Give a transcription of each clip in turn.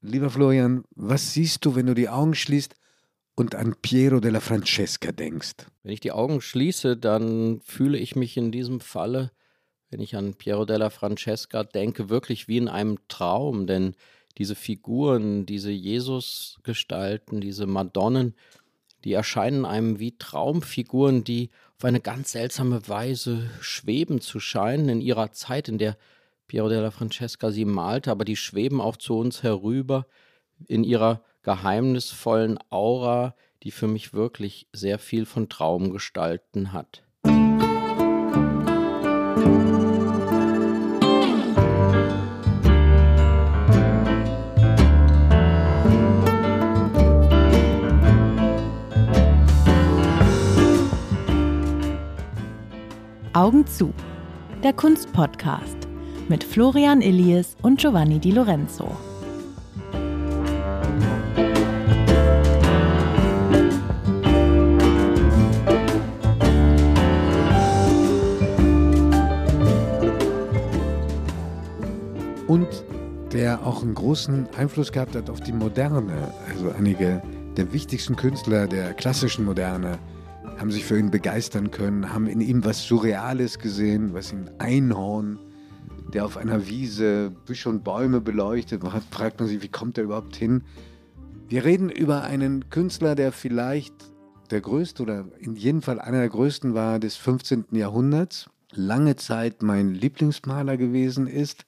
Lieber Florian, was siehst du, wenn du die Augen schließt und an Piero della Francesca denkst? Wenn ich die Augen schließe, dann fühle ich mich in diesem Falle, wenn ich an Piero della Francesca denke, wirklich wie in einem Traum, denn diese Figuren, diese Jesusgestalten, diese Madonnen, die erscheinen einem wie Traumfiguren, die auf eine ganz seltsame Weise schweben zu scheinen in ihrer Zeit, in der Piero della Francesca sie malte, aber die schweben auch zu uns herüber in ihrer geheimnisvollen Aura, die für mich wirklich sehr viel von Traumgestalten hat. Augen zu. Der Kunstpodcast mit Florian Illies und Giovanni Di Lorenzo. Und der auch einen großen Einfluss gehabt hat auf die Moderne. Also einige der wichtigsten Künstler der klassischen Moderne haben sich für ihn begeistern können, haben in ihm was Surreales gesehen, was ihn Einhorn, der auf einer Wiese Büsche und Bäume beleuchtet, fragt man sich, wie kommt er überhaupt hin? Wir reden über einen Künstler, der vielleicht der größte oder in jedem Fall einer der größten war des 15. Jahrhunderts, lange Zeit mein Lieblingsmaler gewesen ist.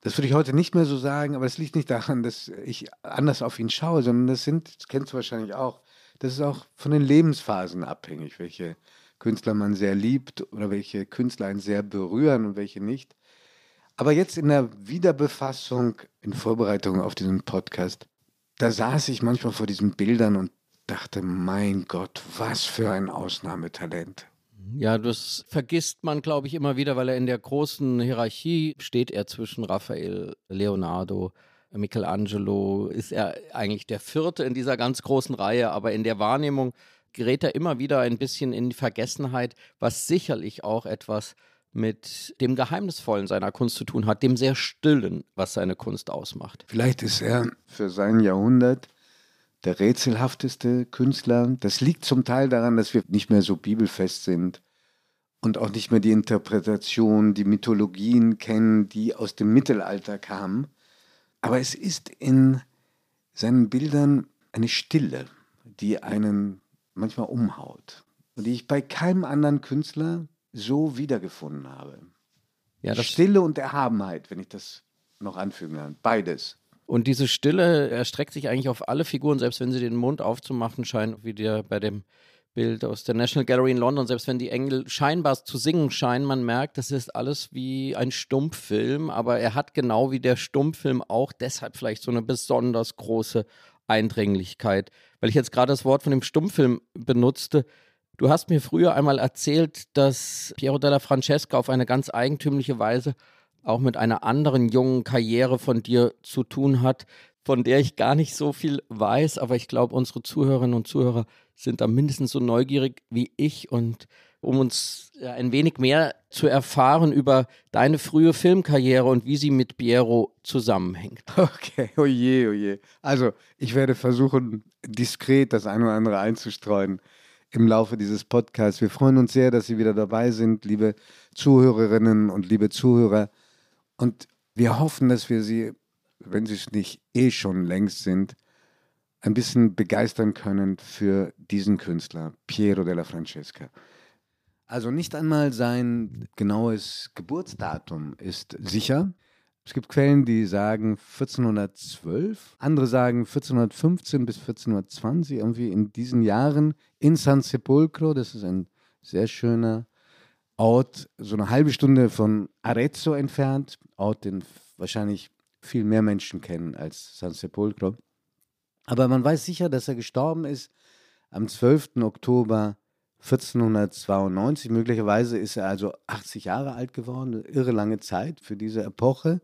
Das würde ich heute nicht mehr so sagen, aber es liegt nicht daran, dass ich anders auf ihn schaue, sondern das sind, das kennst du wahrscheinlich auch, das ist auch von den Lebensphasen abhängig, welche Künstler man sehr liebt oder welche Künstler einen sehr berühren und welche nicht. Aber jetzt in der Wiederbefassung, in Vorbereitung auf diesen Podcast, da saß ich manchmal vor diesen Bildern und dachte, mein Gott, was für ein Ausnahmetalent. Ja, das vergisst man, glaube ich, immer wieder, weil er in der großen Hierarchie steht er zwischen Raphael, Leonardo, Michelangelo ist er eigentlich der vierte in dieser ganz großen Reihe, aber in der Wahrnehmung gerät er immer wieder ein bisschen in die Vergessenheit, was sicherlich auch etwas mit dem Geheimnisvollen seiner Kunst zu tun hat, dem sehr Stillen, was seine Kunst ausmacht. Vielleicht ist er für sein Jahrhundert der rätselhafteste Künstler. Das liegt zum Teil daran, dass wir nicht mehr so bibelfest sind und auch nicht mehr die Interpretation, die Mythologien kennen, die aus dem Mittelalter kamen. Aber es ist in seinen Bildern eine Stille, die einen manchmal umhaut und die ich bei keinem anderen Künstler so wiedergefunden habe. Ja, Stille und Erhabenheit, wenn ich das noch anfügen kann. Beides. Und diese Stille erstreckt sich eigentlich auf alle Figuren, selbst wenn sie den Mund aufzumachen scheinen, wie der bei dem Bild aus der National Gallery in London, selbst wenn die Engel scheinbar zu singen scheinen, man merkt, das ist alles wie ein Stummfilm, aber er hat genau wie der Stummfilm auch deshalb vielleicht so eine besonders große Eindringlichkeit. Weil ich jetzt gerade das Wort von dem Stummfilm benutzte. Du hast mir früher einmal erzählt, dass Piero della Francesca auf eine ganz eigentümliche Weise auch mit einer anderen jungen Karriere von dir zu tun hat, von der ich gar nicht so viel weiß, aber ich glaube, unsere Zuhörerinnen und Zuhörer sind da mindestens so neugierig wie ich und um uns ein wenig mehr zu erfahren über deine frühe Filmkarriere und wie sie mit Piero zusammenhängt. Okay, oje, oje. Also, ich werde versuchen, diskret das eine oder andere einzustreuen im Laufe dieses Podcasts. Wir freuen uns sehr, dass Sie wieder dabei sind, liebe Zuhörerinnen und liebe Zuhörer. Und wir hoffen, dass wir Sie, wenn Sie es nicht eh schon längst sind, ein bisschen begeistern können für diesen Künstler, Piero della Francesca. Also nicht einmal sein genaues Geburtsdatum ist sicher. Es gibt Quellen, die sagen 1412, andere sagen 1415 bis 1420, irgendwie in diesen Jahren in San Sepolcro, das ist ein sehr schöner Ort, so eine halbe Stunde von Arezzo entfernt, Ort, den wahrscheinlich viel mehr Menschen kennen als San Sepolcro. Aber man weiß sicher, dass er gestorben ist am 12. Oktober 1492. Möglicherweise ist er also 80 Jahre alt geworden, irre lange Zeit für diese Epoche.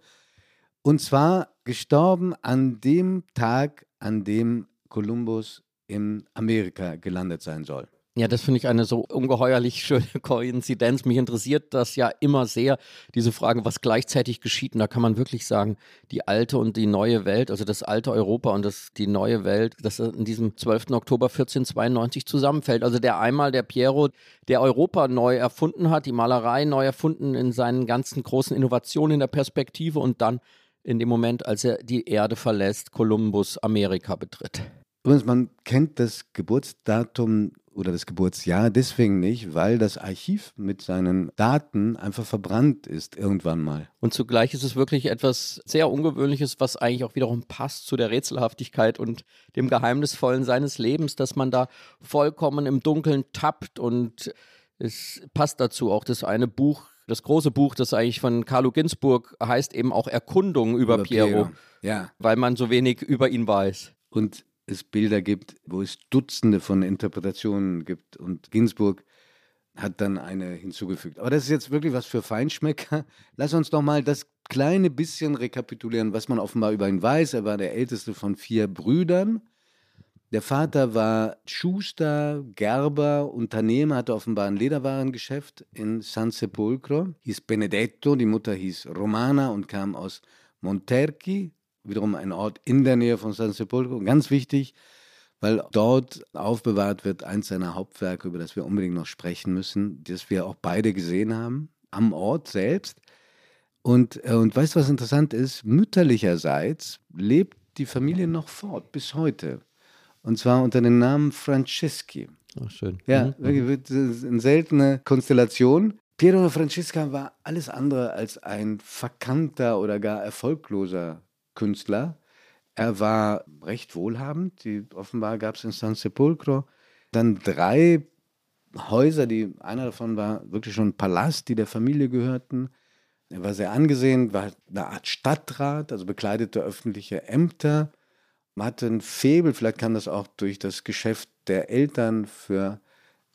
Und zwar gestorben an dem Tag, an dem Kolumbus in Amerika gelandet sein soll. Ja, das finde ich eine so ungeheuerlich schöne Koinzidenz. Mich interessiert das ja immer sehr, diese Frage, was gleichzeitig geschieht. Und da kann man wirklich sagen, die alte und die neue Welt, also das alte Europa und das, die neue Welt, das in diesem 12. Oktober 1492 zusammenfällt. Also der einmal, der Piero, der Europa neu erfunden hat, die Malerei neu erfunden in seinen ganzen großen Innovationen in der Perspektive und dann in dem Moment, als er die Erde verlässt, Kolumbus Amerika betritt. Übrigens, man kennt das Geburtsdatum oder das Geburtsjahr deswegen nicht, weil das Archiv mit seinen Daten einfach verbrannt ist irgendwann mal. Und zugleich ist es wirklich etwas sehr Ungewöhnliches, was eigentlich auch wiederum passt zu der Rätselhaftigkeit und dem Geheimnisvollen seines Lebens, dass man da vollkommen im Dunkeln tappt und es passt dazu auch das eine Buch, das große Buch, das eigentlich von Carlo Ginzburg heißt eben auch Erkundung über, über Piero, Piero, ja. weil man so wenig über ihn weiß. Und es Bilder gibt, wo es Dutzende von Interpretationen gibt. Und Ginsburg hat dann eine hinzugefügt. Aber das ist jetzt wirklich was für Feinschmecker. Lass uns doch mal das kleine bisschen rekapitulieren, was man offenbar über ihn weiß. Er war der älteste von vier Brüdern. Der Vater war Schuster, Gerber, Unternehmer, hatte offenbar ein Lederwarengeschäft in San Sepolcro, hieß Benedetto, die Mutter hieß Romana und kam aus Monterchi, wiederum ein Ort in der Nähe von San Sepolcro, ganz wichtig, weil dort aufbewahrt wird eins seiner Hauptwerke, über das wir unbedingt noch sprechen müssen, das wir auch beide gesehen haben, am Ort selbst. Und, äh, und weißt du, was interessant ist? Mütterlicherseits lebt die Familie noch fort, bis heute. Und zwar unter dem Namen Franceschi. Ach, schön. Ja, mhm. wirklich eine seltene Konstellation. Piero Francesca war alles andere als ein verkannter oder gar erfolgloser Künstler. Er war recht wohlhabend. Die, offenbar gab es in San Sepolcro dann drei Häuser, die einer davon war wirklich schon ein Palast, die der Familie gehörten. Er war sehr angesehen, war eine Art Stadtrat, also bekleidete öffentliche Ämter. Man hatte ein Febel, vielleicht kam das auch durch das Geschäft der Eltern für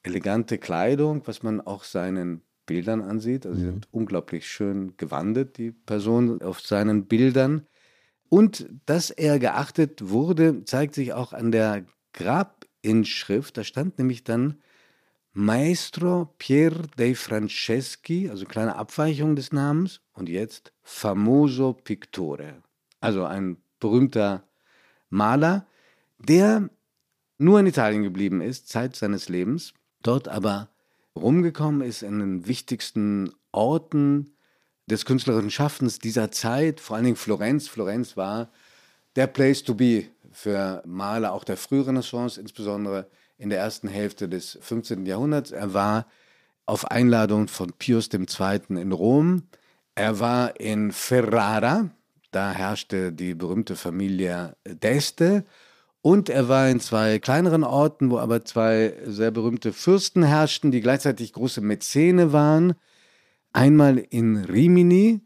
elegante Kleidung, was man auch seinen Bildern ansieht. Also sie mhm. sind unglaublich schön gewandet, die Personen auf seinen Bildern. Und dass er geachtet wurde, zeigt sich auch an der Grabinschrift. Da stand nämlich dann Maestro Pier dei Franceschi, also kleine Abweichung des Namens, und jetzt Famoso Pictore, also ein berühmter Maler, der nur in Italien geblieben ist, Zeit seines Lebens, dort aber rumgekommen ist in den wichtigsten Orten des künstlerischen Schaffens dieser Zeit, vor allen Dingen Florenz. Florenz war der Place to be für Maler auch der Frührenaissance, insbesondere in der ersten Hälfte des 15. Jahrhunderts. Er war auf Einladung von Pius II. in Rom. Er war in Ferrara, da herrschte die berühmte Familie d'Este. Und er war in zwei kleineren Orten, wo aber zwei sehr berühmte Fürsten herrschten, die gleichzeitig große Mäzene waren. Einmal in Rimini,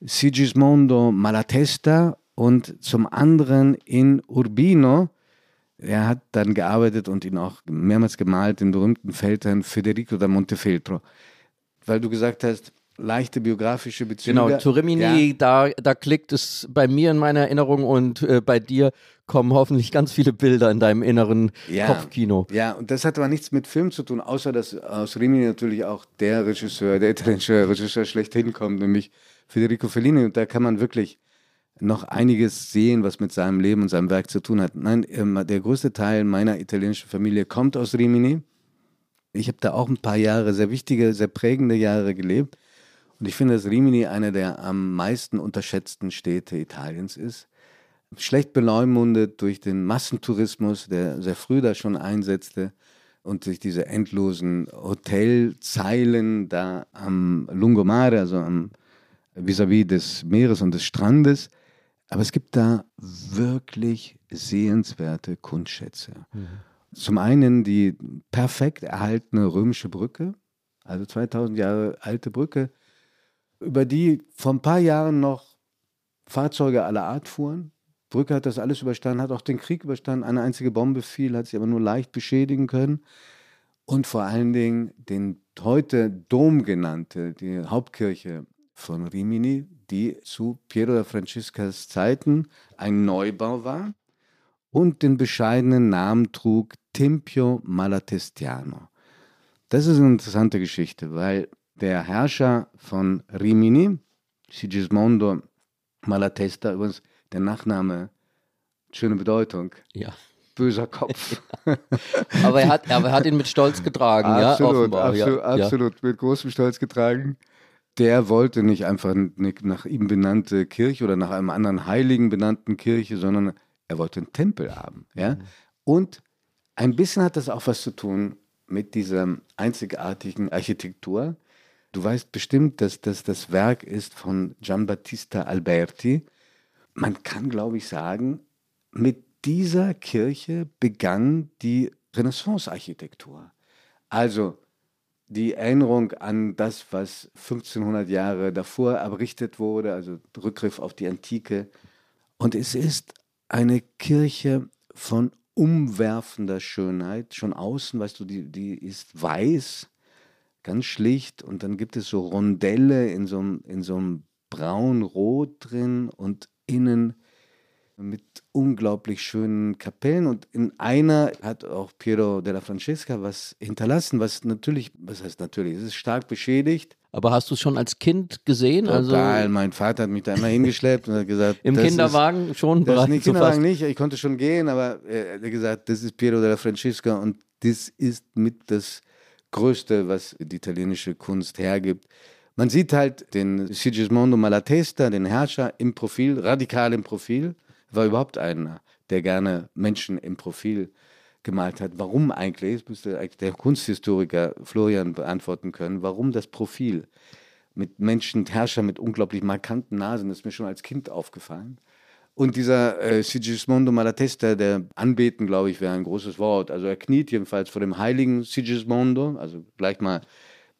Sigismondo Malatesta und zum anderen in Urbino. Er hat dann gearbeitet und ihn auch mehrmals gemalt, den berühmten Feldherrn Federico da Montefeltro. Weil du gesagt hast, leichte biografische Bezüge. Genau, zu Rimini, ja. da, da klickt es bei mir in meiner Erinnerung und äh, bei dir kommen hoffentlich ganz viele Bilder in deinem inneren ja. Kopfkino. Ja, und das hat aber nichts mit Film zu tun, außer dass aus Rimini natürlich auch der Regisseur, der italienische Regisseur schlechthin kommt, nämlich Federico Fellini. Und da kann man wirklich noch einiges sehen, was mit seinem Leben und seinem Werk zu tun hat. Nein, ähm, der größte Teil meiner italienischen Familie kommt aus Rimini. Ich habe da auch ein paar Jahre, sehr wichtige, sehr prägende Jahre gelebt. Und ich finde, dass Rimini eine der am meisten unterschätzten Städte Italiens ist. Schlecht beleumundet durch den Massentourismus, der sehr früh da schon einsetzte und durch diese endlosen Hotelzeilen da am Lungomare, also am vis-à-vis -vis des Meeres und des Strandes. Aber es gibt da wirklich sehenswerte Kunstschätze. Mhm. Zum einen die perfekt erhaltene römische Brücke, also 2000 Jahre alte Brücke, über die vor ein paar Jahren noch Fahrzeuge aller Art fuhren. Brücke hat das alles überstanden, hat auch den Krieg überstanden. Eine einzige Bombe fiel, hat sie aber nur leicht beschädigen können. Und vor allen Dingen den heute Dom genannte, die Hauptkirche von Rimini, die zu Piero da Francescas Zeiten ein Neubau war und den bescheidenen Namen trug Tempio Malatestiano. Das ist eine interessante Geschichte, weil der Herrscher von Rimini, Sigismondo Malatesta, übrigens der Nachname, schöne Bedeutung. Ja. Böser Kopf. aber, er hat, aber er hat ihn mit Stolz getragen, absolut, ja, offenbar. Absolut, ja. absolut, mit großem Stolz getragen. Der wollte nicht einfach eine nach ihm benannte Kirche oder nach einem anderen Heiligen benannten Kirche, sondern er wollte einen Tempel haben. Ja? Mhm. Und ein bisschen hat das auch was zu tun mit dieser einzigartigen Architektur. Du weißt bestimmt, dass das das Werk ist von Giambattista Alberti. Man kann, glaube ich, sagen, mit dieser Kirche begann die Renaissance-Architektur. Also die Erinnerung an das, was 1500 Jahre davor errichtet wurde, also Rückgriff auf die Antike. Und es ist eine Kirche von umwerfender Schönheit. Schon außen, weißt du, die, die ist weiß, ganz schlicht. Und dann gibt es so Rondelle in so einem, in so einem braun-rot drin und innen mit unglaublich schönen Kapellen und in einer hat auch Piero della Francesca was hinterlassen, was natürlich, was heißt natürlich, es ist stark beschädigt. Aber hast du es schon als Kind gesehen? Total, also mein Vater hat mich da immer hingeschleppt und hat gesagt, im Kinderwagen ist, schon bereits. Im Kinderwagen nicht, ich konnte schon gehen, aber er hat gesagt, das ist Piero della Francesca und das ist mit das Größte, was die italienische Kunst hergibt. Man sieht halt den Sigismondo Malatesta, den Herrscher im Profil, radikal im Profil war überhaupt einer, der gerne Menschen im Profil gemalt hat. Warum eigentlich? Das müsste eigentlich der Kunsthistoriker Florian beantworten können. Warum das Profil mit Menschen, Herrscher mit unglaublich markanten Nasen, das ist mir schon als Kind aufgefallen. Und dieser äh, Sigismondo Malatesta, der Anbeten, glaube ich, wäre ein großes Wort. Also er kniet jedenfalls vor dem heiligen Sigismondo, also gleich mal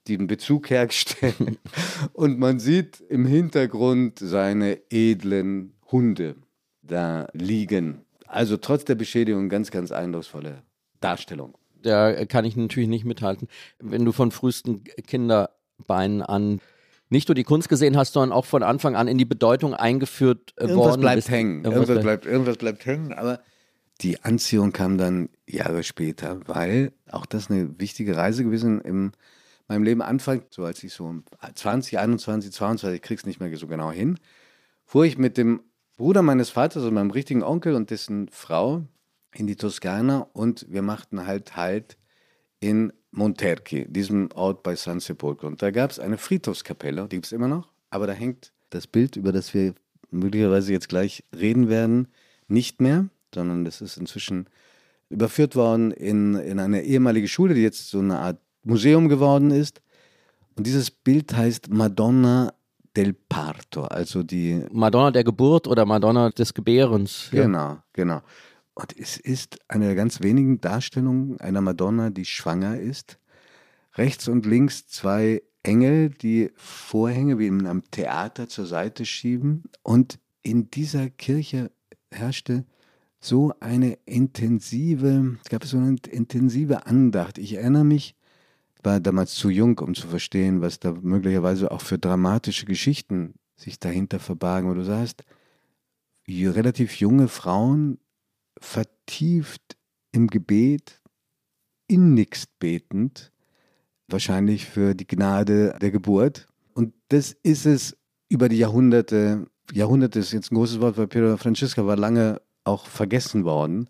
den Bezug herstellen. Und man sieht im Hintergrund seine edlen Hunde da liegen. Also trotz der Beschädigung ganz, ganz eindrucksvolle Darstellung. Da kann ich natürlich nicht mithalten. Wenn du von frühesten Kinderbeinen an nicht nur die Kunst gesehen hast, sondern auch von Anfang an in die Bedeutung eingeführt äh, irgendwas worden bleibt. Hängen. Irgendwas, irgendwas bleibt, irgendwas bleibt hängen. Aber die Anziehung kam dann Jahre später, weil auch das eine wichtige Reise gewesen in meinem Leben Anfang, so als ich so 20, 21, 22, ich krieg's nicht mehr so genau hin, fuhr ich mit dem Bruder meines Vaters und meinem richtigen Onkel und dessen Frau in die Toskana und wir machten halt Halt in Monterchi, diesem Ort bei San Sepolcro. Und da gab es eine Friedhofskapelle, die gibt es immer noch, aber da hängt das Bild, über das wir möglicherweise jetzt gleich reden werden, nicht mehr, sondern das ist inzwischen überführt worden in, in eine ehemalige Schule, die jetzt so eine Art Museum geworden ist. Und dieses Bild heißt Madonna del Parto, also die Madonna der Geburt oder Madonna des Gebärens. Ja. Genau, genau. Und es ist eine der ganz wenigen Darstellungen einer Madonna, die schwanger ist. Rechts und links zwei Engel, die Vorhänge wie in einem Theater zur Seite schieben. Und in dieser Kirche herrschte so eine intensive, es gab so eine intensive Andacht. Ich erinnere mich, war damals zu jung, um zu verstehen, was da möglicherweise auch für dramatische Geschichten sich dahinter verbargen. Wo du sagst, relativ junge Frauen vertieft im Gebet, innigst betend, wahrscheinlich für die Gnade der Geburt. Und das ist es über die Jahrhunderte, Jahrhunderte ist jetzt ein großes Wort, weil Piero Francesca war lange auch vergessen worden.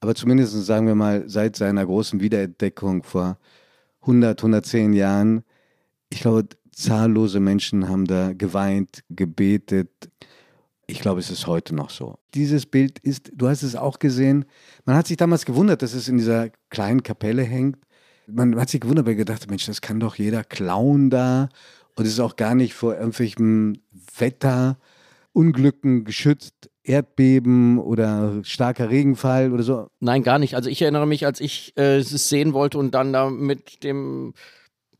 Aber zumindest sagen wir mal seit seiner großen Wiederentdeckung vor 100, 110 Jahren. Ich glaube, zahllose Menschen haben da geweint, gebetet. Ich glaube, es ist heute noch so. Dieses Bild ist, du hast es auch gesehen, man hat sich damals gewundert, dass es in dieser kleinen Kapelle hängt. Man hat sich gewundert, weil gedacht, Mensch, das kann doch jeder klauen da. Und es ist auch gar nicht vor irgendwelchen Wetterunglücken geschützt. Erdbeben oder starker Regenfall oder so? Nein, gar nicht. Also ich erinnere mich, als ich äh, es sehen wollte und dann da mit dem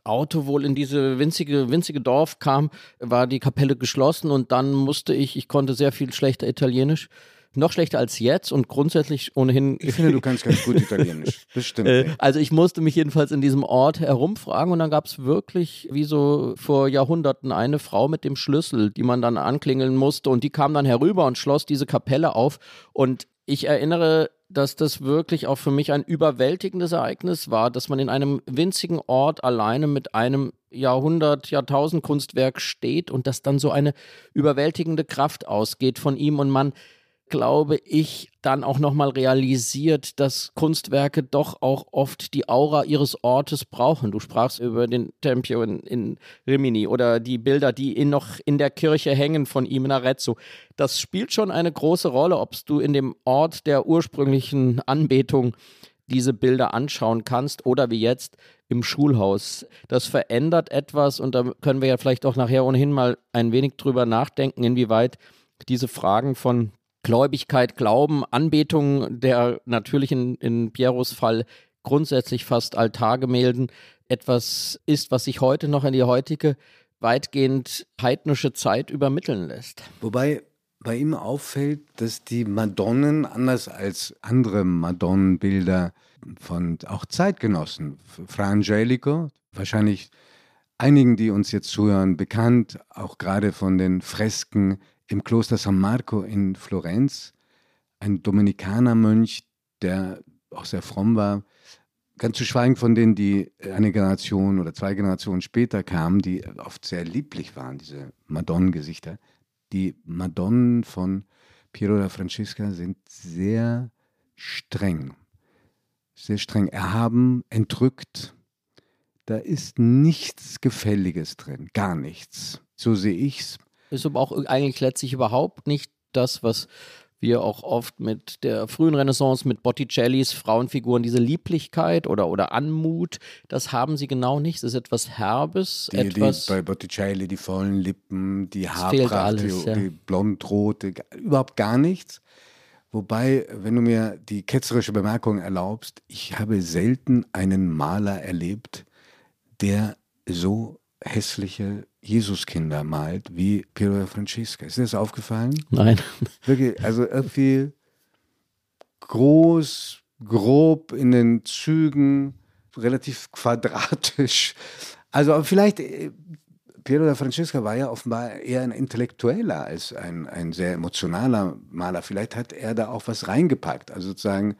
Auto wohl in diese winzige, winzige Dorf kam, war die Kapelle geschlossen und dann musste ich, ich konnte sehr viel schlechter Italienisch, noch schlechter als jetzt und grundsätzlich ohnehin. Ich finde, du kannst ganz gut Italienisch. Bestimmt. Äh, also ich musste mich jedenfalls in diesem Ort herumfragen und dann gab es wirklich, wie so vor Jahrhunderten, eine Frau mit dem Schlüssel, die man dann anklingeln musste und die kam dann herüber und schloss diese Kapelle auf und ich erinnere dass das wirklich auch für mich ein überwältigendes Ereignis war, dass man in einem winzigen Ort alleine mit einem Jahrhundert, Jahrtausend Kunstwerk steht und dass dann so eine überwältigende Kraft ausgeht von ihm. Und man glaube ich, dann auch nochmal realisiert, dass Kunstwerke doch auch oft die Aura ihres Ortes brauchen. Du sprachst über den Tempio in, in Rimini oder die Bilder, die in noch in der Kirche hängen von ihm in Arezzo. Das spielt schon eine große Rolle, ob du in dem Ort der ursprünglichen Anbetung diese Bilder anschauen kannst oder wie jetzt im Schulhaus. Das verändert etwas und da können wir ja vielleicht auch nachher ohnehin mal ein wenig drüber nachdenken, inwieweit diese Fragen von Gläubigkeit, Glauben, Anbetung der natürlich in, Pieros Fall grundsätzlich fast Altargemälden etwas ist, was sich heute noch in die heutige weitgehend heidnische Zeit übermitteln lässt. Wobei bei ihm auffällt, dass die Madonnen anders als andere Madonnenbilder von auch Zeitgenossen, Fra Angelico, wahrscheinlich einigen, die uns jetzt zuhören, bekannt, auch gerade von den Fresken im Kloster San Marco in Florenz, ein Dominikanermönch, der auch sehr fromm war, ganz zu schweigen von denen, die eine Generation oder zwei Generationen später kamen, die oft sehr lieblich waren, diese Madonnengesichter. Die Madonnen von Piero da Francesca sind sehr streng, sehr streng erhaben, entrückt. Da ist nichts Gefälliges drin, gar nichts. So sehe ich es ist aber auch eigentlich letztlich überhaupt nicht das, was wir auch oft mit der frühen Renaissance, mit Botticellis Frauenfiguren, diese Lieblichkeit oder, oder Anmut, das haben sie genau nicht. Es ist etwas Herbes, die, etwas. Die, bei Botticelli die vollen Lippen, die Haarpracht, die, ja. die blondrote, überhaupt gar nichts. Wobei, wenn du mir die ketzerische Bemerkung erlaubst, ich habe selten einen Maler erlebt, der so hässliche Jesuskinder malt wie Piero Francesca. Ist dir das aufgefallen? Nein. Wirklich, also irgendwie groß, grob in den Zügen, relativ quadratisch. Also vielleicht, äh, Piero da Francesca war ja offenbar eher ein Intellektueller als ein, ein sehr emotionaler Maler. Vielleicht hat er da auch was reingepackt. Also sozusagen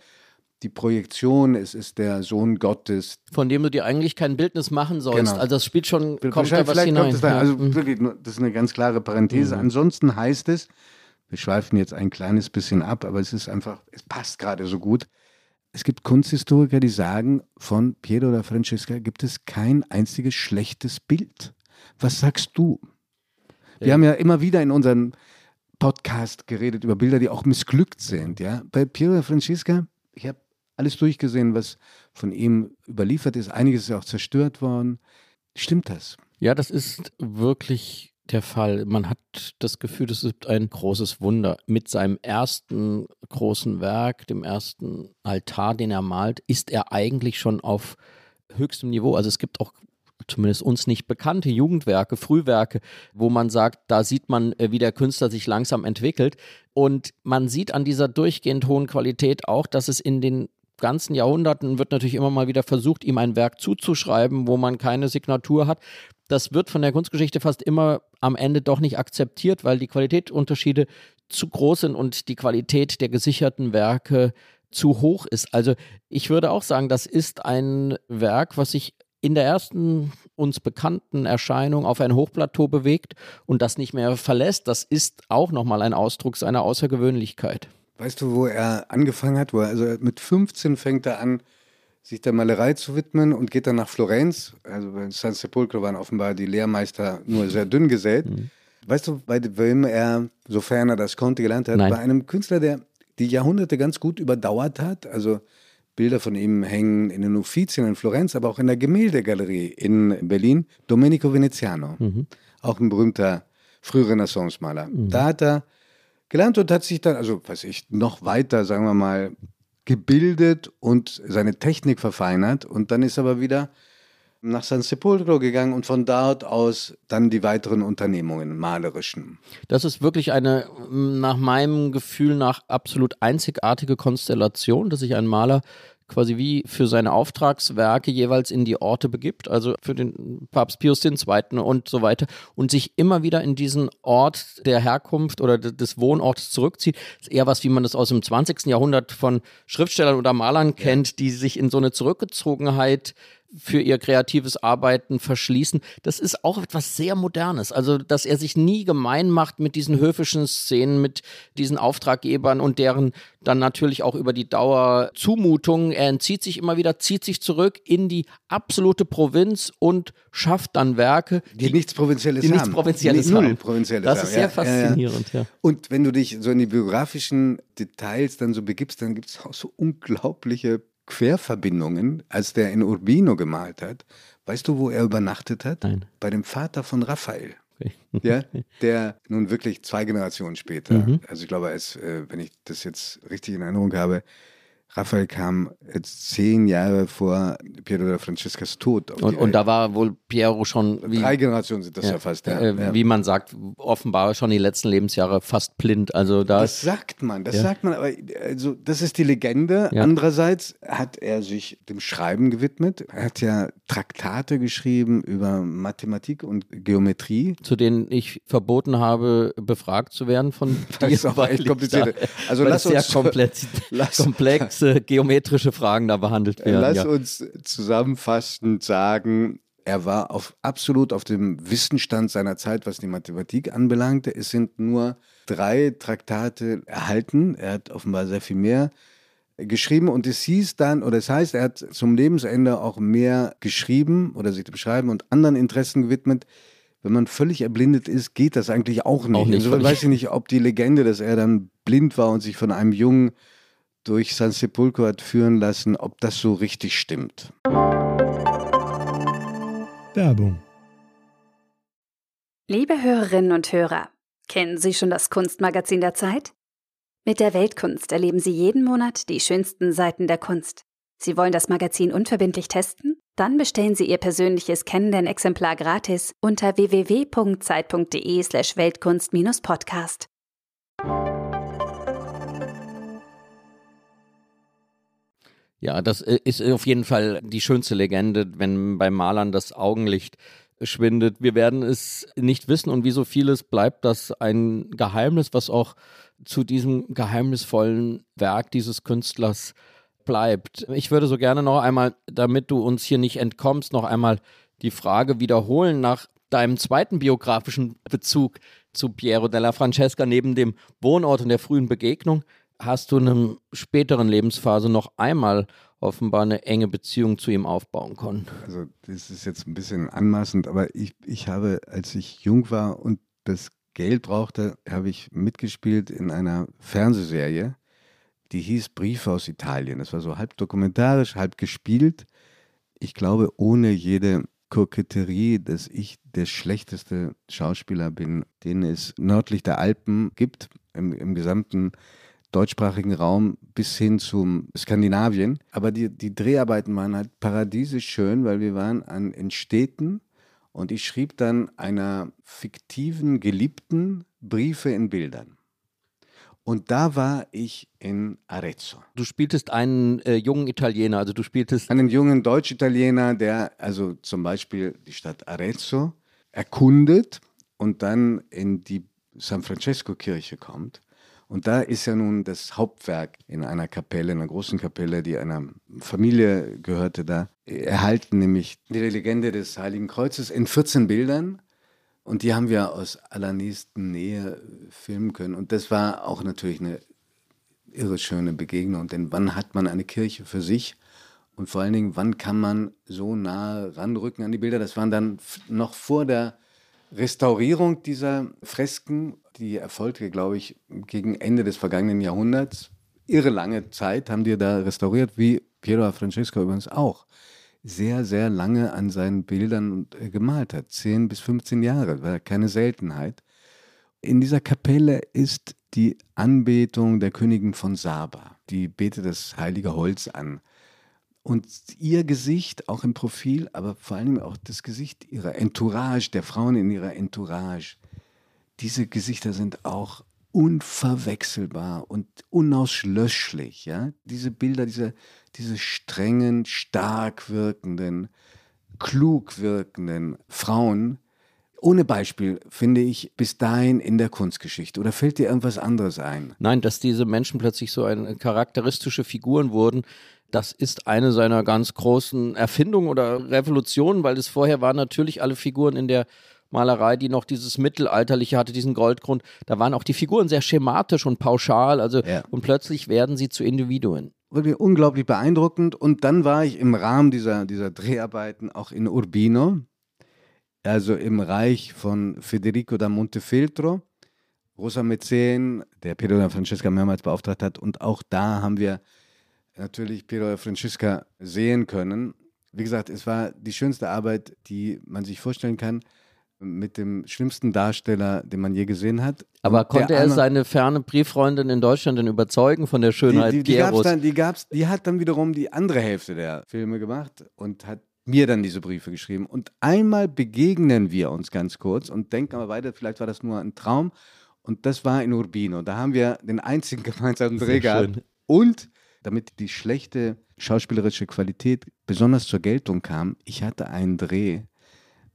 die Projektion, es ist der Sohn Gottes. Von dem du dir eigentlich kein Bildnis machen sollst. Genau. Also das spielt schon, kommt da was hinein. Kommt da, also mhm. wirklich, das ist eine ganz klare Parenthese. Mhm. Ansonsten heißt es, wir schweifen jetzt ein kleines bisschen ab, aber es ist einfach, es passt gerade so gut. Es gibt Kunsthistoriker, die sagen, von Piero da Francesca gibt es kein einziges schlechtes Bild. Was sagst du? Wir ja. haben ja immer wieder in unserem Podcast geredet über Bilder, die auch missglückt sind. Ja? Bei Piero da Francesca, ich habe alles durchgesehen, was von ihm überliefert ist. Einiges ist auch zerstört worden. Stimmt das? Ja, das ist wirklich der Fall. Man hat das Gefühl, das ist ein großes Wunder. Mit seinem ersten großen Werk, dem ersten Altar, den er malt, ist er eigentlich schon auf höchstem Niveau. Also es gibt auch zumindest uns nicht bekannte Jugendwerke, Frühwerke, wo man sagt, da sieht man, äh, wie der Künstler sich langsam entwickelt. Und man sieht an dieser durchgehend hohen Qualität auch, dass es in den ganzen Jahrhunderten wird natürlich immer mal wieder versucht, ihm ein Werk zuzuschreiben, wo man keine Signatur hat. Das wird von der Kunstgeschichte fast immer am Ende doch nicht akzeptiert, weil die Qualitätsunterschiede zu groß sind und die Qualität der gesicherten Werke zu hoch ist. Also ich würde auch sagen, das ist ein Werk, was sich in der ersten uns bekannten Erscheinung auf ein Hochplateau bewegt und das nicht mehr verlässt. Das ist auch nochmal ein Ausdruck seiner Außergewöhnlichkeit. Weißt du, wo er angefangen hat? Wo er, also mit 15 fängt er an, sich der Malerei zu widmen und geht dann nach Florenz. Also bei San Sepolcro waren offenbar die Lehrmeister nur sehr dünn gesät. Mhm. Weißt du, bei wem er, sofern er das konnte, gelernt hat? Nein. Bei einem Künstler, der die Jahrhunderte ganz gut überdauert hat. Also Bilder von ihm hängen in den Uffizien in Florenz, aber auch in der Gemäldegalerie in Berlin. Domenico Veneziano, mhm. auch ein berühmter Frührenaissance-Maler. Mhm. Da hat er gelernt und hat sich dann, also weiß ich, noch weiter, sagen wir mal, gebildet und seine Technik verfeinert. Und dann ist er aber wieder nach San Sepolcro gegangen und von dort aus dann die weiteren Unternehmungen, malerischen. Das ist wirklich eine, nach meinem Gefühl nach absolut einzigartige Konstellation, dass sich ein Maler quasi wie für seine Auftragswerke jeweils in die Orte begibt, also für den Papst Pius II. und so weiter, und sich immer wieder in diesen Ort der Herkunft oder des Wohnorts zurückzieht. Das ist eher was, wie man das aus dem 20. Jahrhundert von Schriftstellern oder Malern kennt, die sich in so eine Zurückgezogenheit für ihr kreatives Arbeiten verschließen. Das ist auch etwas sehr Modernes. Also, dass er sich nie gemein macht mit diesen höfischen Szenen, mit diesen Auftraggebern und deren dann natürlich auch über die Dauer Zumutungen. Er entzieht sich immer wieder, zieht sich zurück in die absolute Provinz und schafft dann Werke, die, die nichts Provinzielles die haben. Nichts Provinzielles Null haben. Provinzielles das haben. ist sehr ja, faszinierend, ja. Und wenn du dich so in die biografischen Details dann so begibst, dann gibt es auch so unglaubliche Querverbindungen, als der in Urbino gemalt hat. Weißt du, wo er übernachtet hat? Nein. Bei dem Vater von Raphael. Okay. Ja, der nun wirklich zwei Generationen später, Mhm. also ich glaube, als, äh, wenn ich das jetzt richtig in Erinnerung habe, Raphael kam jetzt zehn Jahre vor Piero da Francescas Tod. Und, und da war wohl Piero schon, wie, Drei Generationen sind das ja, fast. Ja. äh, ja. wie man sagt, offenbar schon die letzten Lebensjahre fast blind. Also da Das sagt man, das Ja. sagt man, aber also das ist die Legende. Ja. Andererseits hat er sich dem Schreiben gewidmet. Er hat ja Traktate geschrieben über Mathematik und Geometrie. zu denen ich verboten habe, befragt zu werden von Das dir, ist auch echt kompliziert. Also lass sehr uns- komplex, lass- komplexe geometrische Fragen da behandelt werden. Lass ja. uns zusammenfassend sagen, er war auf, absolut auf dem Wissensstand seiner Zeit, was die Mathematik anbelangte. Es sind nur drei Traktate erhalten. Er hat offenbar sehr viel mehr geschrieben und es hieß dann, oder es heißt, er hat zum Lebensende auch mehr geschrieben oder sich dem Schreiben und anderen Interessen gewidmet. Wenn man völlig erblindet ist, geht das eigentlich auch nicht. Auch nicht, Insofern weiß ich nicht, ob die Legende, dass er dann blind war und sich von einem Jungen durch San Sepulcro hat führen lassen, ob das so richtig stimmt. Werbung. Liebe Hörerinnen und Hörer, kennen Sie schon das Kunstmagazin der Zeit? Mit der Weltkunst erleben Sie jeden Monat die schönsten Seiten der Kunst. Sie wollen das Magazin unverbindlich testen? Dann bestellen Sie Ihr persönliches Kennenden-Exemplar gratis unter www.zeit.de/slash Weltkunst-Podcast. Ja, das äh, ist auf jeden Fall die schönste Legende, wenn bei Malern das Augenlicht schwindet. Wir werden es nicht wissen und wie so vieles bleibt das ein Geheimnis, was auch zu diesem geheimnisvollen Werk dieses Künstlers bleibt. Ich würde so gerne noch einmal, damit du uns hier nicht entkommst, noch einmal die Frage wiederholen nach deinem zweiten biografischen Bezug zu Piero della Francesca neben dem Wohnort und der frühen Begegnung hast du in einer späteren Lebensphase noch einmal offenbar eine enge Beziehung zu ihm aufbauen können. Also das ist jetzt ein bisschen anmaßend, aber ich, ich habe, als ich jung war und das Geld brauchte, habe ich mitgespielt in einer Fernsehserie, die hieß Briefe aus Italien. Das war so halb dokumentarisch, halb gespielt. Ich glaube, ohne jede Koketterie, dass ich der schlechteste Schauspieler bin, den es nördlich der Alpen gibt, im, im gesamten deutschsprachigen Raum bis hin zum Skandinavien. Aber die, die Dreharbeiten waren halt paradiesisch schön, weil wir waren an, in Städten und ich schrieb dann einer fiktiven Geliebten Briefe in Bildern. Und da war ich in Arezzo. Du spieltest einen äh, jungen Italiener, also du spieltest Einen jungen Deutsch-Italiener, der also zum Beispiel die Stadt Arezzo erkundet und dann in die San Francesco-Kirche kommt. Und da ist ja nun das Hauptwerk in einer Kapelle, in einer großen Kapelle, die einer Familie gehörte, da erhalten, nämlich die Legende des Heiligen Kreuzes in 14 Bildern. Und die haben wir aus allernächsten Nähe filmen können. Und das war auch natürlich eine irre schöne Begegnung. Denn wann hat man eine Kirche für sich? Und vor allen Dingen, wann kann man so nah ranrücken an die Bilder? Das waren dann noch vor der Restaurierung dieser Fresken, die erfolgte, glaube ich, gegen Ende des vergangenen Jahrhunderts. Irre lange Zeit haben die da restauriert, wie Piero Francesco übrigens auch. Sehr, sehr lange an seinen Bildern äh, gemalt hat. 10 bis 15 Jahre, war keine Seltenheit. In dieser Kapelle ist die Anbetung der Königin von Saba. Die betet das heilige Holz an. Und ihr Gesicht, auch im Profil, aber vor allem auch das Gesicht ihrer Entourage, der Frauen in ihrer Entourage, diese Gesichter sind auch unverwechselbar und unauslöschlich. Ja? Diese Bilder, diese, diese strengen, stark wirkenden, klug wirkenden Frauen, ohne Beispiel, finde ich, bis dahin in der Kunstgeschichte. Oder fällt dir irgendwas anderes ein? Nein, dass diese Menschen plötzlich so eine charakteristische Figuren wurden, das ist eine seiner ganz großen Erfindungen oder Revolutionen, weil es vorher waren natürlich alle Figuren in der Malerei, die noch dieses Mittelalterliche hatte, diesen Goldgrund. Da waren auch die Figuren sehr schematisch und pauschal, also ja. und plötzlich werden sie zu Individuen. Wirklich unglaublich beeindruckend. Und dann war ich im Rahmen dieser, dieser Dreharbeiten auch in Urbino also im Reich von Federico da Montefeltro, großer Mäzen, der Piero da Francesca mehrmals beauftragt hat. Und auch da haben wir natürlich Piero da Francesca sehen können. Wie gesagt, es war die schönste Arbeit, die man sich vorstellen kann, mit dem schlimmsten Darsteller, den man je gesehen hat. Aber konnte er seine ferne Brieffreundin in Deutschland denn überzeugen von der Schönheit die, die, die Pieros? Dann, die, gab's, die hat dann wiederum die andere Hälfte der Filme gemacht und hat mir dann diese Briefe geschrieben. Und einmal begegnen wir uns ganz kurz und denken aber weiter, vielleicht war das nur ein Traum. Und das war in Urbino. Da haben wir den einzigen gemeinsamen Dreh gehabt. Und damit die schlechte schauspielerische Qualität besonders zur Geltung kam, ich hatte einen Dreh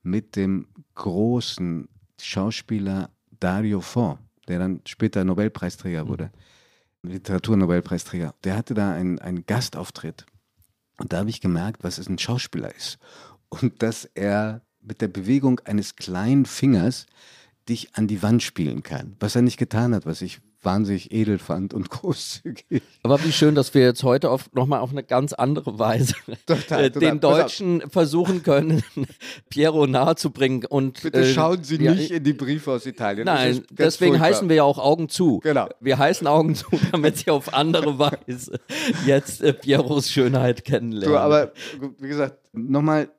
mit dem großen Schauspieler Dario Fo, der dann später Nobelpreisträger wurde, Literaturnobelpreisträger. Der hatte da einen, einen Gastauftritt. Und da habe ich gemerkt, was es ein Schauspieler ist. Und dass er mit der Bewegung eines kleinen Fingers dich an die Wand spielen kann. Was er nicht getan hat, was ich wahnsinnig edel fand und großzügig. Aber wie schön, dass wir jetzt heute auf, nochmal auf eine ganz andere Weise total, äh, total. den Deutschen versuchen können, Piero nahezubringen. Und, Bitte äh, schauen Sie ja, nicht in die Briefe aus Italien. Nein, deswegen furchtbar. heißen wir ja auch Augen zu. Genau. Wir heißen Augen zu, damit Sie auf andere Weise jetzt äh, Pieros Schönheit kennenlernen. So, aber wie gesagt, nochmal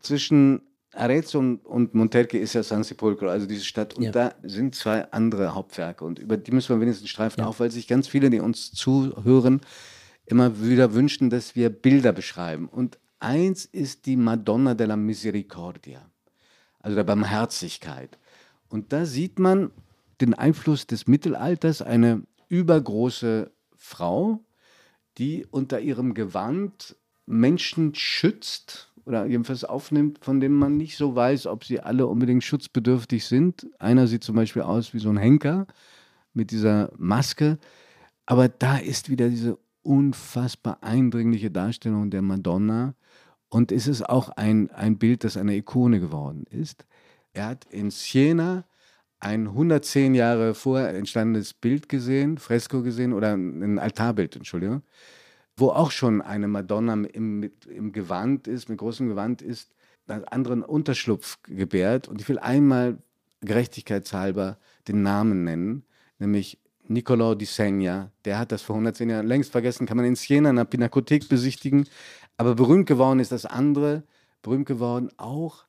zwischen Arezzo und, und Monterque ist ja San Sepolcro, also diese Stadt. Und ja. da sind zwei andere Hauptwerke. Und über die müssen wir wenigstens streifen, ja. auch weil sich ganz viele, die uns zuhören, immer wieder wünschen, dass wir Bilder beschreiben. Und eins ist die Madonna della Misericordia, also der Barmherzigkeit. Und da sieht man den Einfluss des Mittelalters, eine übergroße Frau, die unter ihrem Gewand Menschen schützt oder jedenfalls aufnimmt, von dem man nicht so weiß, ob sie alle unbedingt schutzbedürftig sind. Einer sieht zum Beispiel aus wie so ein Henker mit dieser Maske. Aber da ist wieder diese unfassbar eindringliche Darstellung der Madonna. Und es ist auch ein, ein Bild, das eine Ikone geworden ist. Er hat in Siena ein 110 Jahre vorher entstandenes Bild gesehen, Fresko gesehen oder ein Altarbild, Entschuldigung wo auch schon eine Madonna im, im Gewand ist, mit großem Gewand ist, einen anderen Unterschlupf gebärt. Und ich will einmal gerechtigkeitshalber den Namen nennen, nämlich Niccolò di Segna. Der hat das vor 110 Jahren längst vergessen, kann man in Siena in der Pinakothek besichtigen. Aber berühmt geworden ist das andere, berühmt geworden auch,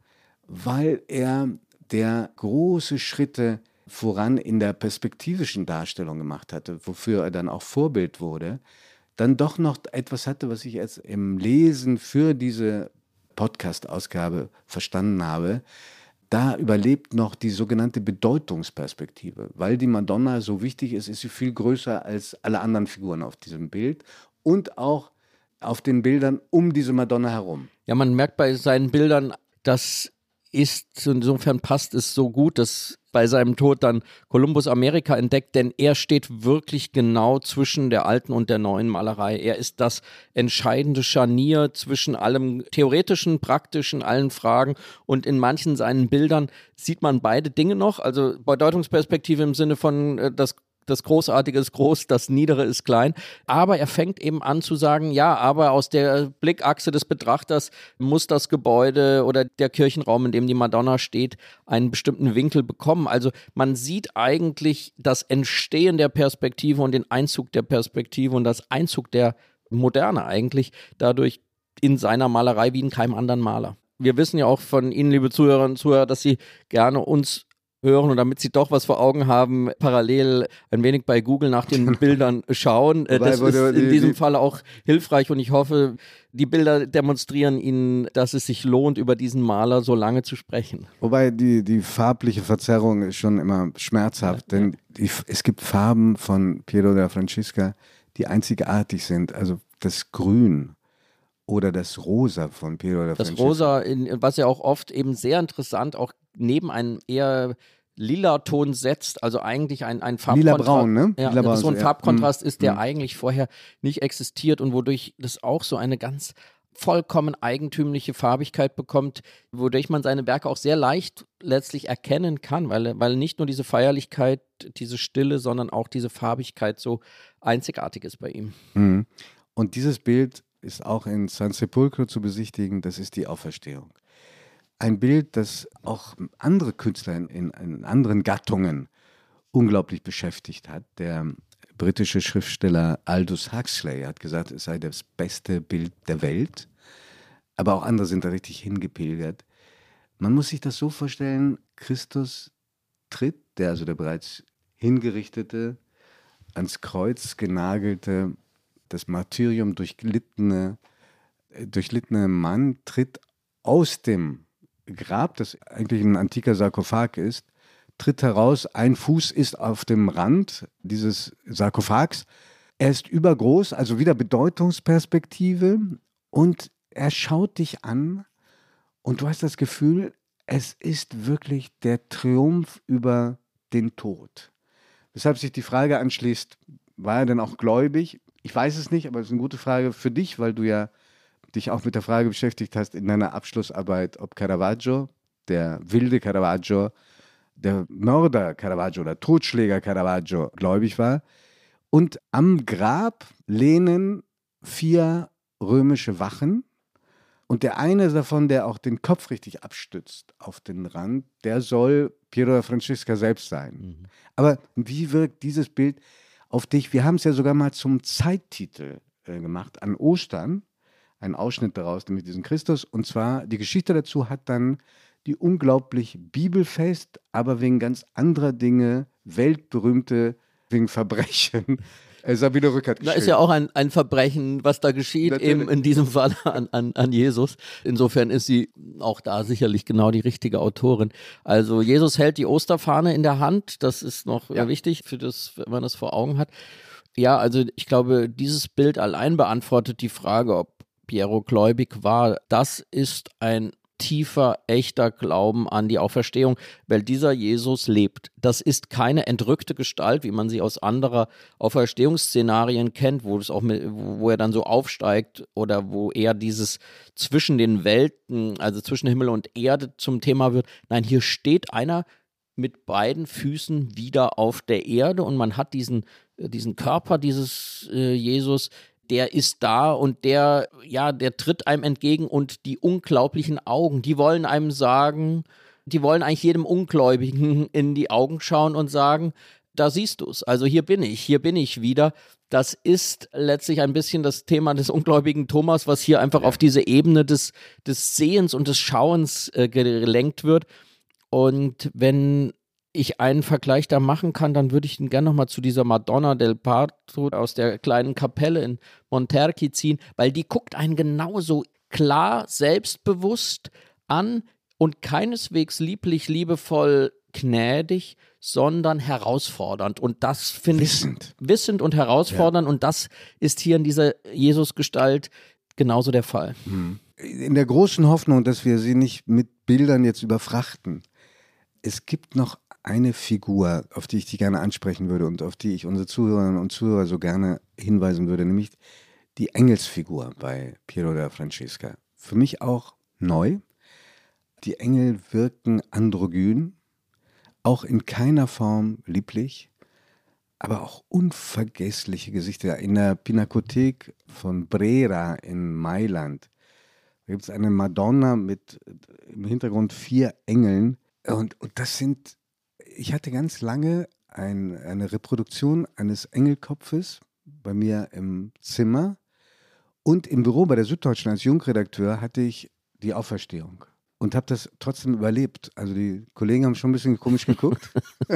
weil er der große Schritte voran in der perspektivischen Darstellung gemacht hatte, wofür er dann auch Vorbild wurde dann doch noch etwas hatte, was ich jetzt im Lesen für diese Podcast-Ausgabe verstanden habe. Da überlebt noch die sogenannte Bedeutungsperspektive. Weil die Madonna so wichtig ist, ist sie viel größer als alle anderen Figuren auf diesem Bild und auch auf den Bildern um diese Madonna herum. Ja, man merkt bei seinen Bildern, dass ist, insofern passt es so gut, dass bei seinem Tod dann Kolumbus Amerika entdeckt, denn er steht wirklich genau zwischen der alten und der neuen Malerei. Er ist das entscheidende Scharnier zwischen allem theoretischen, praktischen, allen Fragen und in manchen seinen Bildern sieht man beide Dinge noch, also Bedeutungsperspektive im Sinne von äh, das das Großartige ist groß, das Niedere ist klein. Aber er fängt eben an zu sagen, ja, aber aus der Blickachse des Betrachters muss das Gebäude oder der Kirchenraum, in dem die Madonna steht, einen bestimmten Winkel bekommen. Also man sieht eigentlich das Entstehen der Perspektive und den Einzug der Perspektive und das Einzug der Moderne eigentlich dadurch in seiner Malerei wie in keinem anderen Maler. Wir wissen ja auch von Ihnen, liebe Zuhörerinnen und Zuhörer, dass Sie gerne uns hören und damit Sie doch was vor Augen haben, parallel ein wenig bei Google nach den Bildern schauen. Äh, das ist in diesem Fall auch hilfreich und ich hoffe, die Bilder demonstrieren Ihnen, dass es sich lohnt, über diesen Maler so lange zu sprechen. Wobei die, die farbliche Verzerrung ist schon immer schmerzhaft, denn die, es gibt Farben von Piero da Francesca, die einzigartig sind. Also das Grün oder das Rosa von Piero da Francesca. Das Rosa, in, was ja auch oft eben sehr interessant auch neben einem eher lila Ton setzt, also eigentlich ein, ein Farbkontrast. Lila-braun, ne? Ja, Lila so ein Farbkontrast ja. ist, der mhm. eigentlich vorher nicht existiert und wodurch das auch so eine ganz vollkommen eigentümliche Farbigkeit bekommt, wodurch man seine Werke auch sehr leicht letztlich erkennen kann, weil, weil nicht nur diese Feierlichkeit, diese Stille, sondern auch diese Farbigkeit so einzigartig ist bei ihm. Mhm. Und dieses Bild ist auch in San Sepulcro zu besichtigen, das ist die Auferstehung ein Bild, das auch andere Künstler in, in, anderen Gattungen unglaublich beschäftigt hat. Der britische Schriftsteller Aldous Huxley hat gesagt, es sei das beste Bild der Welt. Aber auch andere sind da richtig hingepilgert. Man muss sich das so vorstellen, Christus tritt, der also der bereits hingerichtete, ans Kreuz genagelte, das Martyrium durchlittene, äh, durchlittene Mann tritt aus dem Grab, das eigentlich ein antiker Sarkophag ist, tritt heraus, ein Fuß ist auf dem Rand dieses Sarkophags. Er ist übergroß, also wieder Bedeutungsperspektive und er schaut dich an und du hast das Gefühl, es ist wirklich der Triumph über den Tod. Weshalb sich die Frage anschließt, war er denn auch gläubig? Ich weiß es nicht, aber es ist eine gute Frage für dich, weil du ja dich auch mit der Frage beschäftigt hast in deiner Abschlussarbeit, ob Caravaggio, der wilde Caravaggio, der Mörder Caravaggio oder Totschläger Caravaggio gläubig war. Und am Grab lehnen vier römische Wachen. Und der eine davon, der auch den Kopf richtig abstützt auf den Rand, der soll Piero da Francesca selbst sein. Mhm. Aber wie wirkt dieses Bild auf dich? Wir haben es ja sogar mal zum Zeittitel äh, gemacht an Ostern einen Ausschnitt daraus, nämlich diesen Christus. Und zwar die Geschichte dazu hat dann die unglaublich bibelfest, aber wegen ganz anderer Dinge weltberühmte, wegen Verbrechen. Äh, Sabine Rückert Da ist ja auch ein, ein Verbrechen, was da geschieht, Natürlich. eben in diesem Fall an, an, an Jesus. Insofern ist sie auch da sicherlich genau die richtige Autorin. Also Jesus hält die Osterfahne in der Hand, das ist noch ja. wichtig, für das, wenn man das vor Augen hat. Ja, also ich glaube, dieses Bild allein beantwortet die Frage, ob Piero gläubig war, das ist ein tiefer, echter Glauben an die Auferstehung, weil dieser Jesus lebt. Das ist keine entrückte Gestalt, wie man sie aus anderer Auferstehungsszenarien kennt, wo es auch mit, wo er dann so aufsteigt oder wo er dieses zwischen den Welten, also zwischen Himmel und Erde zum Thema wird. Nein, hier steht einer mit beiden Füßen wieder auf der Erde und man hat diesen, diesen Körper dieses äh, Jesus, der ist da und der, ja, der tritt einem entgegen und die unglaublichen Augen, die wollen einem sagen, die wollen eigentlich jedem Ungläubigen in die Augen schauen und sagen, da siehst du es. Also hier bin ich, hier bin ich wieder. Das ist letztlich ein bisschen das Thema des ungläubigen Thomas, was hier einfach auf diese Ebene des, des Sehens und des Schauens äh, gelenkt wird. Und wenn ich einen Vergleich da machen kann, dann würde ich ihn gerne nochmal zu dieser Madonna del Parto aus der kleinen Kapelle in Monterchi ziehen, weil die guckt einen genauso klar, selbstbewusst an und keineswegs lieblich, liebevoll, gnädig, sondern herausfordernd. Und das finde ich wissend und herausfordernd. Ja. Und das ist hier in dieser Jesusgestalt genauso der Fall. Hm. In der großen Hoffnung, dass wir sie nicht mit Bildern jetzt überfrachten. Es gibt noch eine Figur, auf die ich dich gerne ansprechen würde und auf die ich unsere Zuhörerinnen und Zuhörer so gerne hinweisen würde, nämlich die Engelsfigur bei Piero da Francesca. Für mich auch neu. Die Engel wirken androgyn, auch in keiner Form lieblich, aber auch unvergessliche Gesichter. In der Pinakothek von Brera in Mailand gibt es eine Madonna mit im Hintergrund vier Engeln. Und, und das sind ich hatte ganz lange ein, eine Reproduktion eines Engelkopfes bei mir im Zimmer und im Büro bei der Süddeutschen als Jungredakteur hatte ich die Auferstehung. und habe das trotzdem überlebt. Also die Kollegen haben schon ein bisschen komisch geguckt.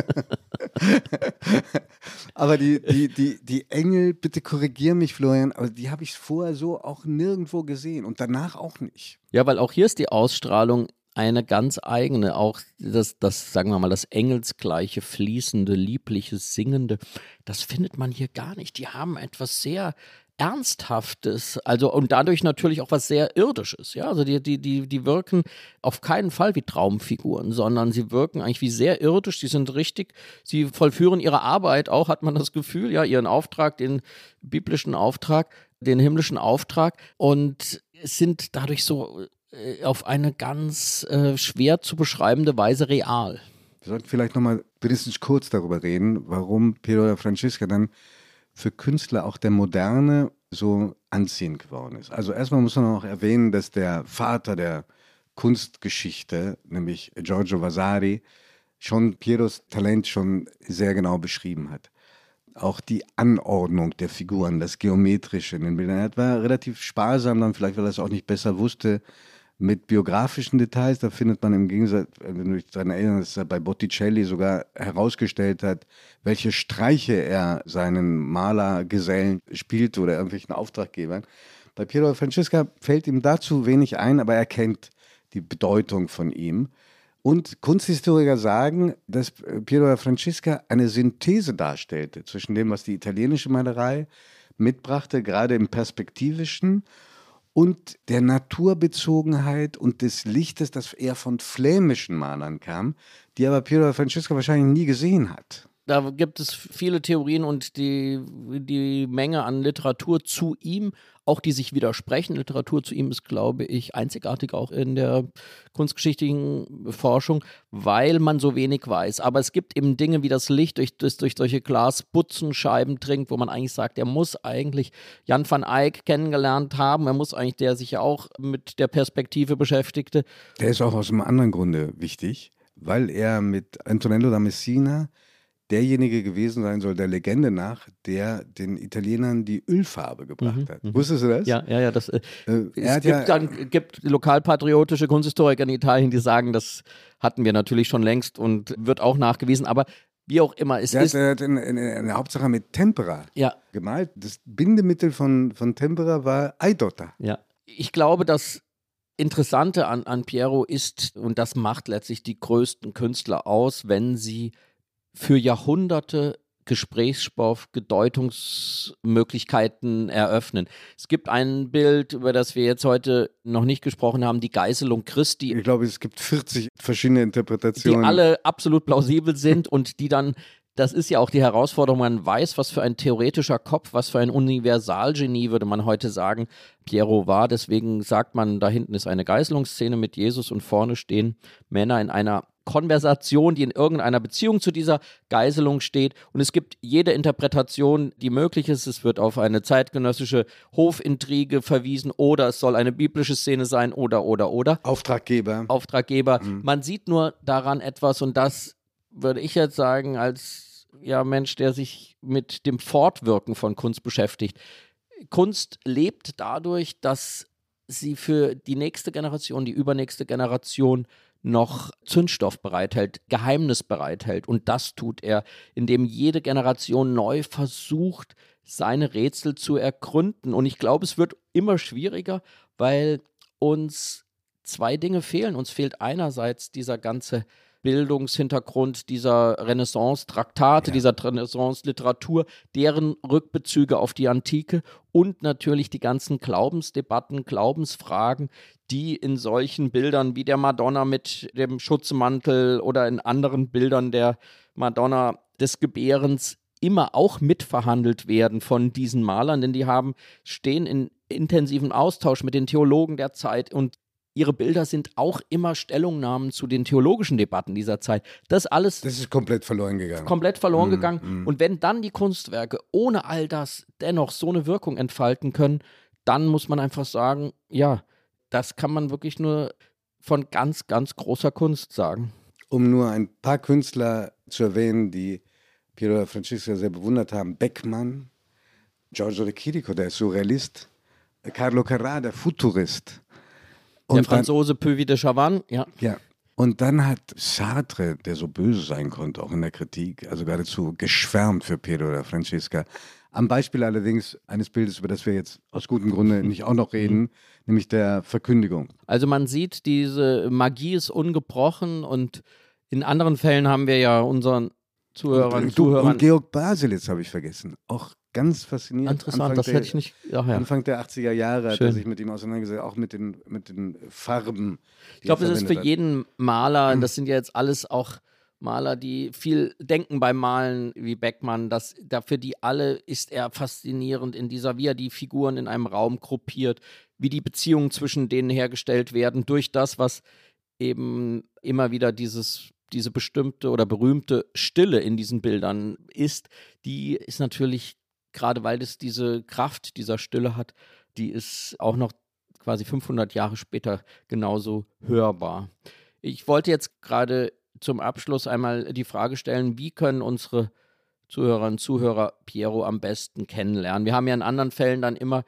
aber die, die, die, die Engel, bitte korrigier mich, Florian, aber die habe ich vorher so auch nirgendwo gesehen und danach auch nicht. Ja, weil auch hier ist die Ausstrahlung eine ganz eigene, auch das, das, sagen wir mal, das engelsgleiche, fließende, liebliche, singende, das findet man hier gar nicht. Die haben etwas sehr Ernsthaftes, also und dadurch natürlich auch was sehr Irdisches, ja. Also die, die, die, die wirken auf keinen Fall wie Traumfiguren, sondern sie wirken eigentlich wie sehr irdisch, sie sind richtig, sie vollführen ihre Arbeit auch, hat man das Gefühl, ja, ihren Auftrag, den biblischen Auftrag, den himmlischen Auftrag und sind dadurch so auf eine ganz äh, schwer zu beschreibende Weise real. Wir sollten vielleicht nochmal wenigstens kurz darüber reden, warum Piero Francesca dann für Künstler auch der Moderne so anziehend geworden ist. Also erstmal muss man auch erwähnen, dass der Vater der Kunstgeschichte, nämlich Giorgio Vasari, schon Pieros Talent schon sehr genau beschrieben hat. Auch die Anordnung der Figuren, das Geometrische in den Bildern. Er war relativ sparsam, dann vielleicht, weil er es auch nicht besser wusste, mit biografischen Details. Da findet man im Gegensatz, wenn du dich daran erinnerst, dass er bei Botticelli sogar herausgestellt hat, welche Streiche er seinen Malergesellen spielt oder irgendwelchen Auftraggebern. Bei Piero Francesca fällt ihm dazu wenig ein, aber er kennt die Bedeutung von ihm. Und Kunsthistoriker sagen, dass Piero Francesca eine Synthese darstellte zwischen dem, was die italienische Malerei mitbrachte, gerade im Perspektivischen, und der Naturbezogenheit und des Lichtes, das eher von flämischen Malern kam, die aber Piero Francesco wahrscheinlich nie gesehen hat. Da gibt es viele Theorien und die, die Menge an Literatur zu ihm, auch die sich widersprechen. Literatur zu ihm ist, glaube ich, einzigartig auch in der kunstgeschichtlichen Forschung, weil man so wenig weiß. Aber es gibt eben Dinge wie das Licht, durch, das durch solche Glasbutzenscheiben dringt, wo man eigentlich sagt, er muss eigentlich Jan van Eyck kennengelernt haben. Er muss eigentlich, der sich ja auch mit der Perspektive beschäftigte. Der ist auch aus einem anderen Grunde wichtig, weil er mit Antonello da Messina derjenige gewesen sein soll, der Legende nach, der den Italienern die Ölfarbe gebracht mhm, hat. Mhm. Wusstest du das? Ja, ja, ja. Das, äh, äh es gibt, ja, dann, gibt lokalpatriotische Kunsthistoriker in Italien, die sagen, das hatten wir natürlich schon längst und wird auch nachgewiesen, aber wie auch immer es der ist. Er hat in, in, in der Hauptsache mit Tempera ja. gemalt. Das Bindemittel von, von Tempera war Eidotta. Ja. Ich glaube, das Interessante an, an Piero ist, und das macht letztlich die größten Künstler aus, wenn sie für Jahrhunderte Gesprächsstoff, Gedeutungsmöglichkeiten eröffnen. Es gibt ein Bild, über das wir jetzt heute noch nicht gesprochen haben, die Geißelung Christi. Ich glaube, es gibt 40 verschiedene Interpretationen. Die alle absolut plausibel sind und die dann das ist ja auch die Herausforderung, man weiß, was für ein theoretischer Kopf, was für ein Universalgenie, würde man heute sagen, Piero war. Deswegen sagt man, da hinten ist eine Geißelungsszene mit Jesus und vorne stehen Männer in einer Konversation, die in irgendeiner Beziehung zu dieser Geiselung steht. Und es gibt jede Interpretation, die möglich ist. Es wird auf eine zeitgenössische Hofintrige verwiesen oder es soll eine biblische Szene sein oder, oder, oder. Auftraggeber. Auftraggeber. Mhm. Man sieht nur daran etwas und das würde ich jetzt sagen, als ja, Mensch, der sich mit dem Fortwirken von Kunst beschäftigt. Kunst lebt dadurch, dass sie für die nächste Generation, die übernächste Generation noch Zündstoff bereithält, Geheimnis bereithält. Und das tut er, indem jede Generation neu versucht, seine Rätsel zu ergründen. Und ich glaube, es wird immer schwieriger, weil uns zwei Dinge fehlen. Uns fehlt einerseits dieser ganze Bildungshintergrund dieser Renaissance-Traktate, ja. dieser Renaissance-Literatur, deren Rückbezüge auf die Antike und natürlich die ganzen Glaubensdebatten, Glaubensfragen, die in solchen Bildern wie der Madonna mit dem Schutzmantel oder in anderen Bildern der Madonna des Gebärens immer auch mitverhandelt werden von diesen Malern, denn die haben, stehen in intensiven Austausch mit den Theologen der Zeit und ihre Bilder sind auch immer Stellungnahmen zu den theologischen Debatten dieser Zeit. Das alles. Das ist komplett verloren gegangen. Komplett verloren mm, gegangen. Mm. Und wenn dann die Kunstwerke ohne all das dennoch so eine Wirkung entfalten können, dann muss man einfach sagen, ja, das kann man wirklich nur von ganz, ganz großer Kunst sagen. Um nur ein paar Künstler zu erwähnen, die Piero Francesco sehr bewundert haben: Beckmann, Giorgio de Chirico, der Surrealist, Carlo Carrà, der Futurist. Der dann- Franzose Puvis de Chavannes, ja. Ja. Und dann hat Sartre, der so böse sein konnte, auch in der Kritik, also geradezu geschwärmt für Piero oder Francesca. Am Beispiel allerdings eines Bildes, über das wir jetzt aus gutem Grunde nicht auch noch reden, nämlich der Verkündigung. Also man sieht, diese Magie ist ungebrochen und in anderen Fällen haben wir ja unseren Zuhörern, und, Zuhörern. und Georg Baselitz habe ich vergessen. Auch ganz faszinierend. Interessant, Anfang das der, hätte ich nicht. Ach ja. Anfang der 80er Jahre hat Schön. er sich mit ihm auseinandergesetzt, auch mit den, mit den Farben. Ich glaube, das ist für jeden jeden Maler, das sind ja jetzt alles auch Maler, die viel denken beim Malen, wie Beckmann, das, da für die alle ist er faszinierend in dieser, wie er die Figuren in einem Raum gruppiert, wie die Beziehungen zwischen denen hergestellt werden, durch das, was eben immer wieder dieses, diese bestimmte oder berühmte Stille in diesen Bildern ist, die ist natürlich, gerade weil es diese Kraft dieser Stille hat, die ist auch noch quasi 500 Jahre später genauso hörbar. Ich wollte jetzt gerade zum Abschluss einmal die Frage stellen, wie können unsere Zuhörerinnen und Zuhörer Piero am besten kennenlernen? Wir haben ja in anderen Fällen dann immer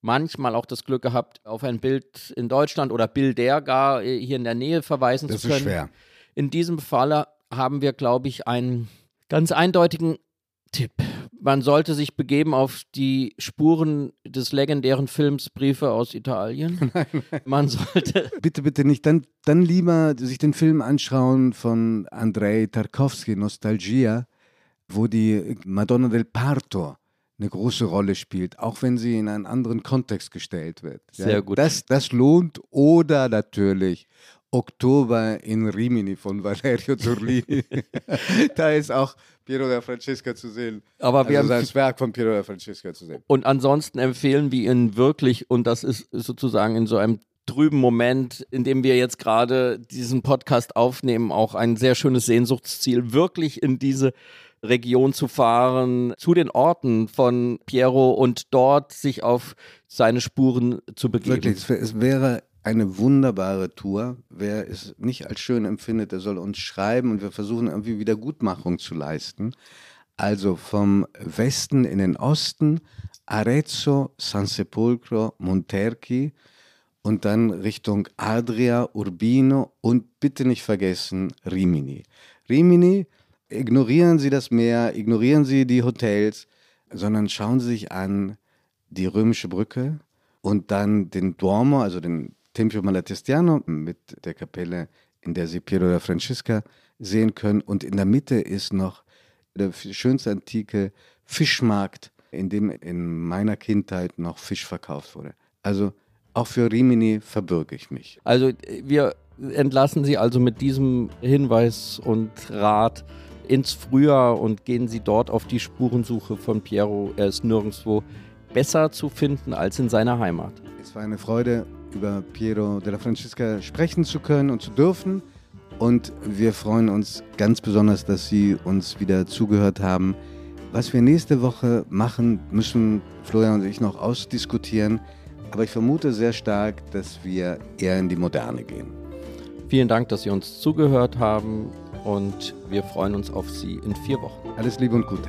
manchmal auch das Glück gehabt, auf ein Bild in Deutschland oder Bilder gar äh, hier in der Nähe verweisen Das zu ist können. schwer. In diesem Falle haben wir, glaube ich, einen ganz eindeutigen Tipp. Man sollte sich begeben auf die Spuren des legendären Films Briefe aus Italien. Man sollte Bitte, bitte nicht. Dann, dann lieber sich den Film anschauen von Andrei Tarkovsky, Nostalgia, wo die Madonna del Parto eine große Rolle spielt, auch wenn sie in einen anderen Kontext gestellt wird. Sehr gut. Das, das lohnt. Oder natürlich Oktober in Rimini von Valerio Zurlini. da ist auch Piero da Francesca zu sehen. Aber wir also haben das Werk von Piero da Francesca zu sehen. Und ansonsten empfehlen wir Ihnen wirklich, und das ist sozusagen in so einem trüben Moment, in dem wir jetzt gerade diesen Podcast aufnehmen, auch ein sehr schönes Sehnsuchtsziel, wirklich in diese Region zu fahren, zu den Orten von Piero und dort sich auf seine Spuren zu begeben. Wirklich, es wäre eine wunderbare Tour. Wer es nicht als schön empfindet, der soll uns schreiben und wir versuchen irgendwie Wiedergutmachung zu leisten. Also vom Westen in den Osten, Arezzo, San Sepolcro, Monterchi und dann Richtung Adria, Urbino und bitte nicht vergessen Rimini. Rimini, ignorieren Sie das Meer, ignorieren Sie die Hotels, sondern schauen Sie sich an die römische Brücke und dann den Duomo, also den Tempio Malatestiano mit der Kapelle, in der Sie Piero da Francesca sehen können. Und in der Mitte ist noch der schönste antike Fischmarkt, in dem in meiner Kindheit noch Fisch verkauft wurde. Also auch für Rimini verbürge ich mich. Also wir entlassen Sie also mit diesem Hinweis und Rat ins Frühjahr und gehen Sie dort auf die Spurensuche von Piero. Er ist nirgendwo besser zu finden als in seiner Heimat. Es war eine Freude, über Piero della Francesca sprechen zu können und zu dürfen. Und wir freuen uns ganz besonders, dass Sie uns wieder zugehört haben. Was wir nächste Woche machen, müssen Florian und ich noch ausdiskutieren. Aber ich vermute sehr stark, dass wir eher in die Moderne gehen. Vielen Dank, dass Sie uns zugehört haben und wir freuen uns auf Sie in vier Wochen. Alles Liebe und Gute.